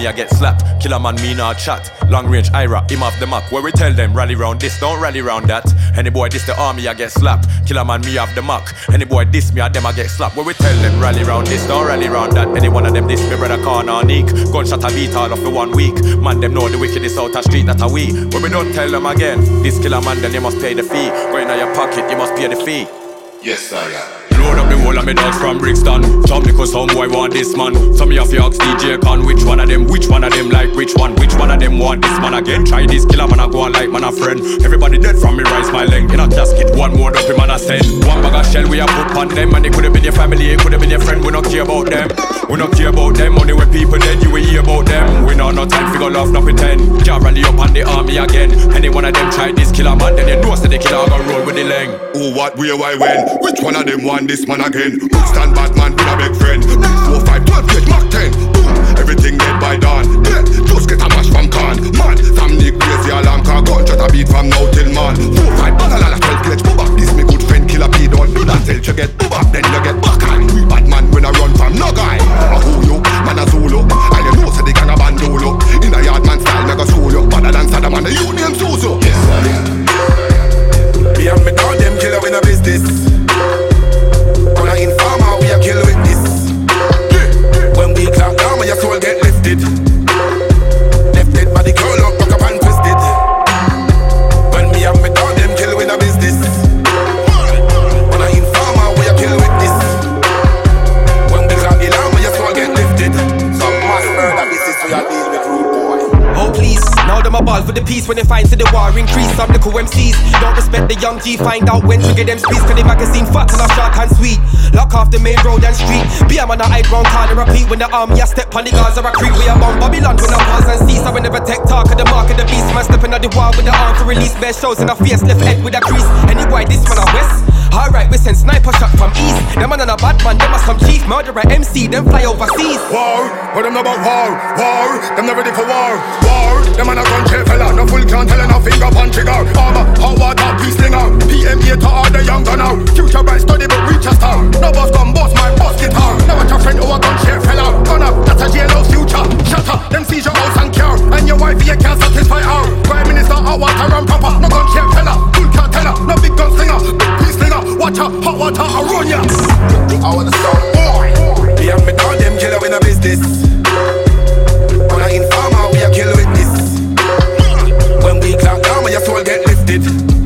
army, I get slapped. Killer man, me not chat. Long range, IRA, him off the map. Where we tell them, rally round this, don't rally round that. Any boy this the army, I get slapped. Killer man, me off the mark. Any boy this me, I them I get slapped. Where we tell them, rally round this, don't rally round that. Any one of them this me, brother corner Nick. Gunshot a beat all of the one week. Man, them know the wickedest out a street that a we. Where we don't tell them again, this killer man, then you must pay the fee. Go out your pocket, you must pay the fee. Yes, I am. Up of me dogs from Brixton. Jump because some boy want this man. Some of you ask DJ Con which one of them, which one of them like which one, which one of them want this man again. Try this killer man, I go on like man a friend. Everybody dead from me, rise my length in a casket. One more up man I send. One bag of shell we a put on them, and it could have been your family, it could have been your friend. We not care about them. We not care about them. Only when people dead, you will hear about them. We not no time figure love, no pretend. Can't rally up on the army again. Any one of them try this killer man, then you know say the killer gonna roll with the leng. Who, what, where, why, when? Which one of them want this man again? Stand bad man with a big friend. 4, 5, 12, gauge, Mach 10. Boom, everything dead by dawn. Dead, just get a mash from can. Man, from Nick crazy alarm car gun, just a beat from now till man. 4, 5, banana, 12 gauge, booba. This me good friend, killer P, don't do that till you get booba. Then you get back on. We bad man when I run from no guy. A you, man a Zulu. And you know, say the gang a bandolo. In a yard man style, me go school you. Better than Saddam and the union Suzu. Yes, sir. Me and me dog, them killer in a business. Respect G. Find out when to get them speeds, cause the magazine fat till I short and sweet. Lock off the main road and street. Be a man ground call and repeat when the army a step on the guards or a creep. We a bomb Babylon when I pause and cease. I will never take talk of the mark of the beast. Man stepping on the wall with the arm to release. Bare shows and a face, left head with a crease. Anyway, this one a west. Alright, we send sniper shot from east. Them man on a bad man, them are some chief murderer MC. Them fly overseas. War, what them know about war? War, them not ready for war. War, them man a shell fella, no full can't tell no finger punch trigger. Armor, hot water, peace slinger. PMA to all the young gunner. Future bright study but reach a star. No boss gun, boss my boss guitar. Now watch a friend who a shell fella. Gunner, that's a jailhouse future. Shut up, them your house and cure. And your wife you can't satisfy her. Prime Minister, hot water and proper. No shell fella, full can't tell her. No big gun slinger, big peace slinger. Watch out, hot water, I run ya. I wanna sound boy. Me and me dog, them killer in a business. On a informer, we a kill with this. When we clap down, my soul get. Lifted